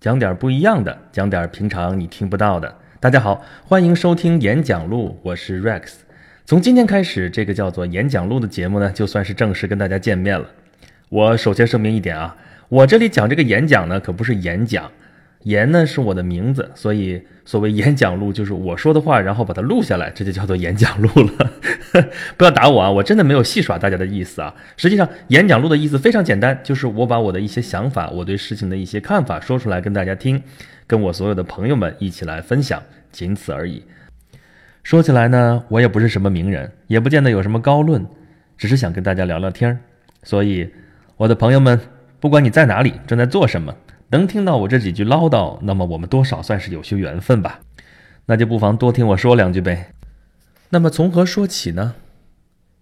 讲点不一样的，讲点平常你听不到的。大家好，欢迎收听演讲录，我是 Rex。从今天开始，这个叫做演讲录的节目呢，就算是正式跟大家见面了。我首先声明一点啊，我这里讲这个演讲呢，可不是演讲。言呢是我的名字，所以所谓演讲录就是我说的话，然后把它录下来，这就叫做演讲录了。不要打我啊，我真的没有戏耍大家的意思啊。实际上，演讲录的意思非常简单，就是我把我的一些想法，我对事情的一些看法说出来跟大家听，跟我所有的朋友们一起来分享，仅此而已。说起来呢，我也不是什么名人，也不见得有什么高论，只是想跟大家聊聊天儿。所以，我的朋友们，不管你在哪里，正在做什么。能听到我这几句唠叨，那么我们多少算是有些缘分吧？那就不妨多听我说两句呗。那么从何说起呢？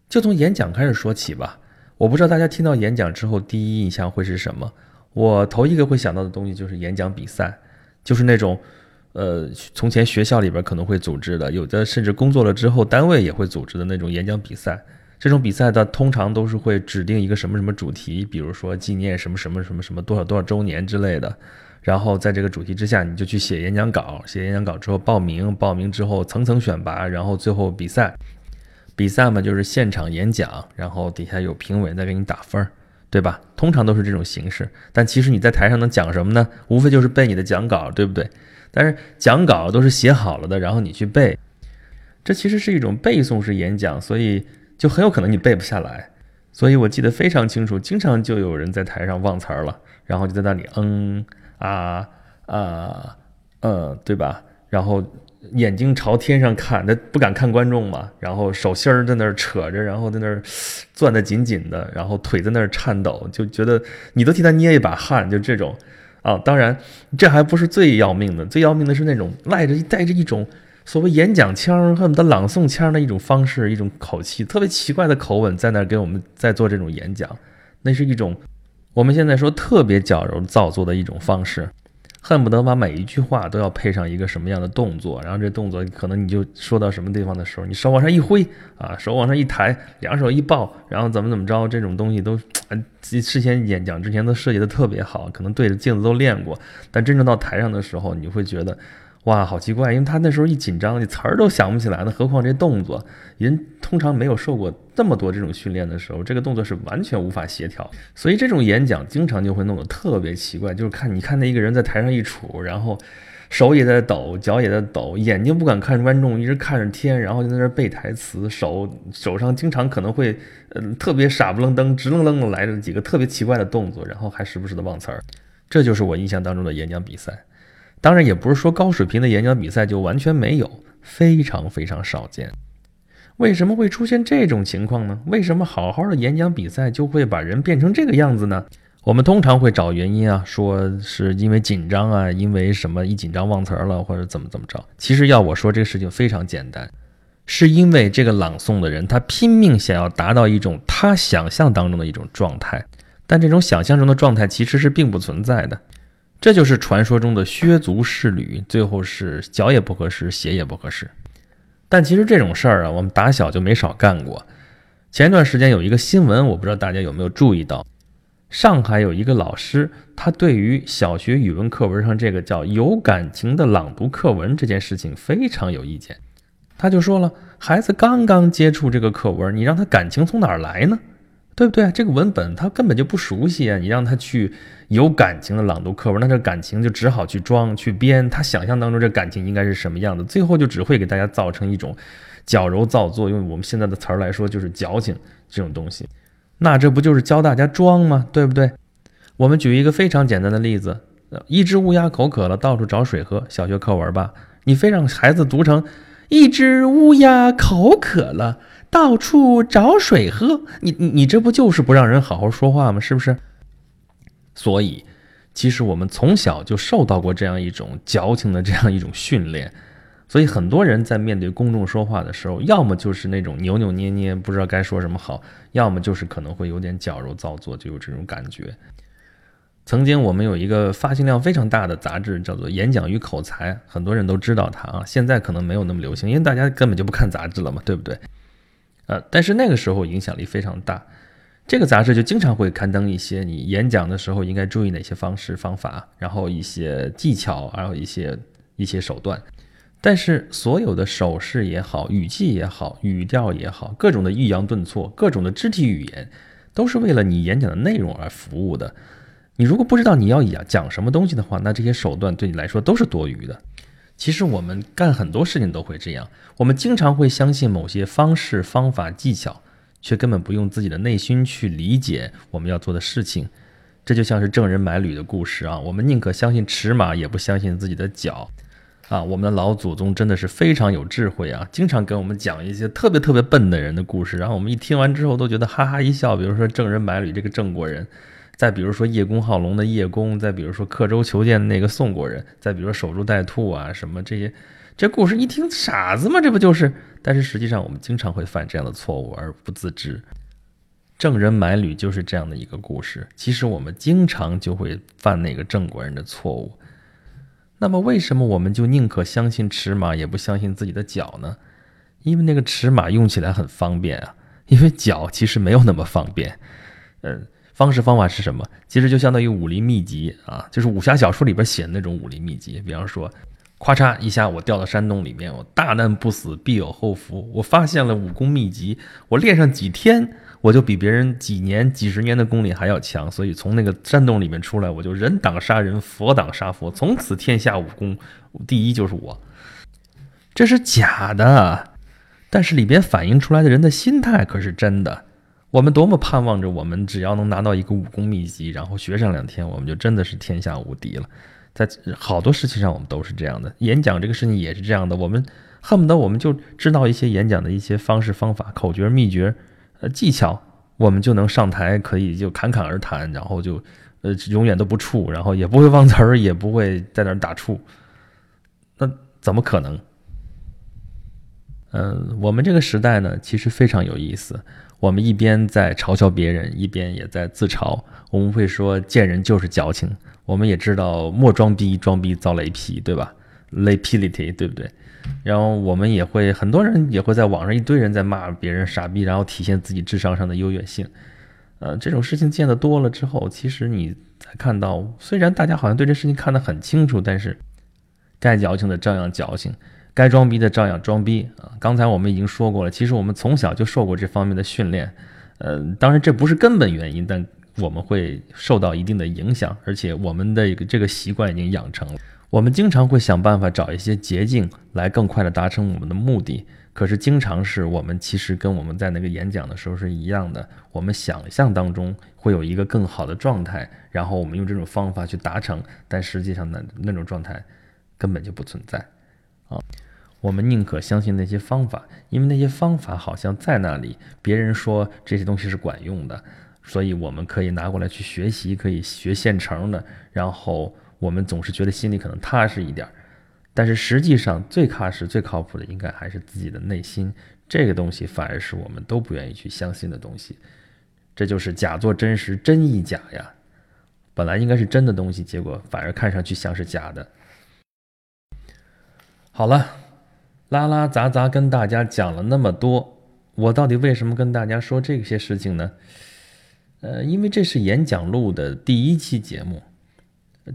就从演讲开始说起吧。我不知道大家听到演讲之后第一印象会是什么。我头一个会想到的东西就是演讲比赛，就是那种，呃，从前学校里边可能会组织的，有的甚至工作了之后单位也会组织的那种演讲比赛。这种比赛的通常都是会指定一个什么什么主题，比如说纪念什么什么什么什么多少多少周年之类的，然后在这个主题之下，你就去写演讲稿，写演讲稿之后报名，报名之后层层选拔，然后最后比赛。比赛嘛就是现场演讲，然后底下有评委在给你打分，对吧？通常都是这种形式。但其实你在台上能讲什么呢？无非就是背你的讲稿，对不对？但是讲稿都是写好了的，然后你去背，这其实是一种背诵式演讲，所以。就很有可能你背不下来，所以我记得非常清楚，经常就有人在台上忘词儿了，然后就在那里嗯啊啊嗯，对吧？然后眼睛朝天上看，他不敢看观众嘛，然后手心儿在那儿扯着，然后在那儿攥得紧紧的，然后腿在那儿颤抖，就觉得你都替他捏一把汗，就这种啊。当然，这还不是最要命的，最要命的是那种赖着带着一种。所谓演讲腔，恨不得朗诵腔的一种方式，一种口气，特别奇怪的口吻，在那儿给我们在做这种演讲，那是一种我们现在说特别矫揉造作的一种方式，恨不得把每一句话都要配上一个什么样的动作，然后这动作可能你就说到什么地方的时候，你手往上一挥啊，手往上一抬，两手一抱，然后怎么怎么着，这种东西都事先演讲之前都设计的特别好，可能对着镜子都练过，但真正到台上的时候，你会觉得。哇，好奇怪，因为他那时候一紧张，你词儿都想不起来呢，何况这动作，人通常没有受过这么多这种训练的时候，这个动作是完全无法协调，所以这种演讲经常就会弄得特别奇怪，就是看你看那一个人在台上一杵，然后手也在抖，脚也在抖，眼睛不敢看观众，一直看着天，然后就在那背台词，手手上经常可能会，嗯，特别傻不愣登、直愣愣的来着几个特别奇怪的动作，然后还时不时的忘词儿，这就是我印象当中的演讲比赛。当然也不是说高水平的演讲比赛就完全没有，非常非常少见。为什么会出现这种情况呢？为什么好好的演讲比赛就会把人变成这个样子呢？我们通常会找原因啊，说是因为紧张啊，因为什么一紧张忘词了，或者怎么怎么着。其实要我说这个事情非常简单，是因为这个朗诵的人他拼命想要达到一种他想象当中的一种状态，但这种想象中的状态其实是并不存在的。这就是传说中的削足适履，最后是脚也不合适，鞋也不合适。但其实这种事儿啊，我们打小就没少干过。前一段时间有一个新闻，我不知道大家有没有注意到，上海有一个老师，他对于小学语文课文上这个叫有感情的朗读课文这件事情非常有意见。他就说了，孩子刚刚接触这个课文，你让他感情从哪儿来呢？对不对？这个文本他根本就不熟悉啊！你让他去有感情的朗读课文，那这感情就只好去装、去编。他想象当中这感情应该是什么样的，最后就只会给大家造成一种矫揉造作。用我们现在的词儿来说，就是矫情这种东西。那这不就是教大家装吗？对不对？我们举一个非常简单的例子：一只乌鸦口渴了，到处找水喝。小学课文吧，你非让孩子读成一只乌鸦口渴了。到处找水喝，你你你这不就是不让人好好说话吗？是不是？所以，其实我们从小就受到过这样一种矫情的这样一种训练，所以很多人在面对公众说话的时候，要么就是那种扭扭捏捏，不知道该说什么好；要么就是可能会有点矫揉造作，就有这种感觉。曾经我们有一个发行量非常大的杂志，叫做《演讲与口才》，很多人都知道它啊。现在可能没有那么流行，因为大家根本就不看杂志了嘛，对不对？呃，但是那个时候影响力非常大。这个杂志就经常会刊登一些你演讲的时候应该注意哪些方式方法，然后一些技巧，还有一些一些手段。但是所有的手势也好，语气也好，语调也好，各种的抑扬顿挫，各种的肢体语言，都是为了你演讲的内容而服务的。你如果不知道你要讲讲什么东西的话，那这些手段对你来说都是多余的。其实我们干很多事情都会这样，我们经常会相信某些方式、方法、技巧。却根本不用自己的内心去理解我们要做的事情，这就像是郑人买履的故事啊！我们宁可相信尺码，也不相信自己的脚啊！我们的老祖宗真的是非常有智慧啊，经常给我们讲一些特别特别笨的人的故事，然后我们一听完之后都觉得哈哈一笑。比如说郑人买履这个郑国人，再比如说叶公好龙的叶公，再比如说刻舟求剑的那个宋国人，再比如说守株待兔啊什么这些。这故事一听，傻子吗？这不就是？但是实际上，我们经常会犯这样的错误而不自知。郑人买履就是这样的一个故事。其实我们经常就会犯那个郑国人的错误。那么，为什么我们就宁可相信尺码，也不相信自己的脚呢？因为那个尺码用起来很方便啊。因为脚其实没有那么方便。嗯，方式方法是什么？其实就相当于武林秘籍啊，就是武侠小说里边写的那种武林秘籍。比方说。咵嚓一下，我掉到山洞里面，我大难不死必有后福。我发现了武功秘籍，我练上几天，我就比别人几年、几十年的功力还要强。所以从那个山洞里面出来，我就人挡杀人，佛挡杀佛，从此天下武功第一就是我。这是假的，但是里边反映出来的人的心态可是真的。我们多么盼望着，我们只要能拿到一个武功秘籍，然后学上两天，我们就真的是天下无敌了。在好多事情上，我们都是这样的。演讲这个事情也是这样的，我们恨不得我们就知道一些演讲的一些方式、方法、口诀、秘诀、呃技巧，我们就能上台，可以就侃侃而谈，然后就呃永远都不怵，然后也不会忘词儿，也不会在那儿打怵。那怎么可能？嗯，我们这个时代呢，其实非常有意思。我们一边在嘲笑别人，一边也在自嘲。我们会说见人就是矫情。我们也知道莫装逼，装逼遭雷劈，对吧？Lapility，对不对？然后我们也会，很多人也会在网上一堆人在骂别人傻逼，然后体现自己智商上的优越性。呃，这种事情见得多了之后，其实你才看到，虽然大家好像对这事情看得很清楚，但是该矫情的照样矫情。该装逼的照样装逼啊！刚才我们已经说过了，其实我们从小就受过这方面的训练，呃，当然这不是根本原因，但我们会受到一定的影响，而且我们的这个习惯已经养成了。我们经常会想办法找一些捷径来更快的达成我们的目的，可是经常是我们其实跟我们在那个演讲的时候是一样的，我们想象当中会有一个更好的状态，然后我们用这种方法去达成，但实际上呢，那种状态根本就不存在啊。我们宁可相信那些方法，因为那些方法好像在那里，别人说这些东西是管用的，所以我们可以拿过来去学习，可以学现成的。然后我们总是觉得心里可能踏实一点，但是实际上最踏实、最靠谱的应该还是自己的内心。这个东西反而是我们都不愿意去相信的东西。这就是假作真实，真亦假呀。本来应该是真的东西，结果反而看上去像是假的。好了。拉拉杂杂跟大家讲了那么多，我到底为什么跟大家说这些事情呢？呃，因为这是演讲录的第一期节目，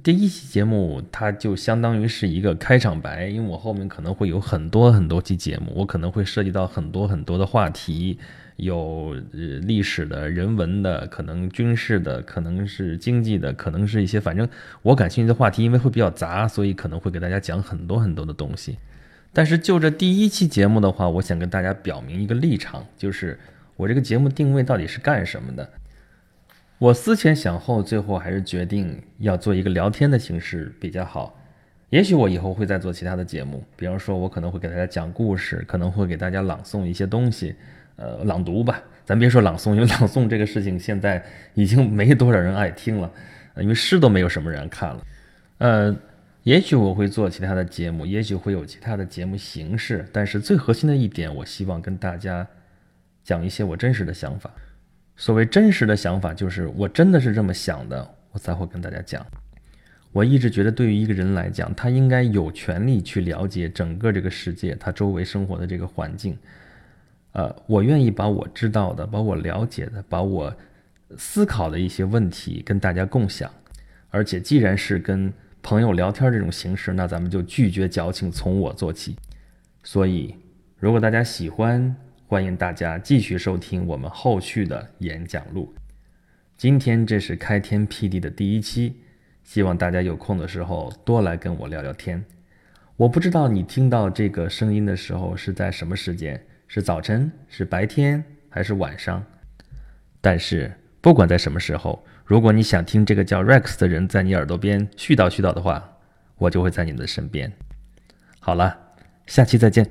第一期节目它就相当于是一个开场白，因为我后面可能会有很多很多期节目，我可能会涉及到很多很多的话题，有呃历史的、人文的，可能军事的，可能是经济的，可能是一些反正我感兴趣的话题，因为会比较杂，所以可能会给大家讲很多很多的东西。但是就这第一期节目的话，我想跟大家表明一个立场，就是我这个节目定位到底是干什么的。我思前想后，最后还是决定要做一个聊天的形式比较好。也许我以后会再做其他的节目，比方说我可能会给大家讲故事，可能会给大家朗诵一些东西，呃，朗读吧。咱别说朗诵，因为朗诵这个事情现在已经没多少人爱听了，因为诗都没有什么人看了，呃。也许我会做其他的节目，也许会有其他的节目形式，但是最核心的一点，我希望跟大家讲一些我真实的想法。所谓真实的想法，就是我真的是这么想的，我才会跟大家讲。我一直觉得，对于一个人来讲，他应该有权利去了解整个这个世界，他周围生活的这个环境。呃，我愿意把我知道的、把我了解的、把我思考的一些问题跟大家共享。而且既然是跟朋友聊天这种形式，那咱们就拒绝矫情，从我做起。所以，如果大家喜欢，欢迎大家继续收听我们后续的演讲录。今天这是开天辟地的第一期，希望大家有空的时候多来跟我聊聊天。我不知道你听到这个声音的时候是在什么时间，是早晨，是白天，还是晚上？但是不管在什么时候，如果你想听这个叫 Rex 的人在你耳朵边絮叨絮叨的话，我就会在你的身边。好了，下期再见。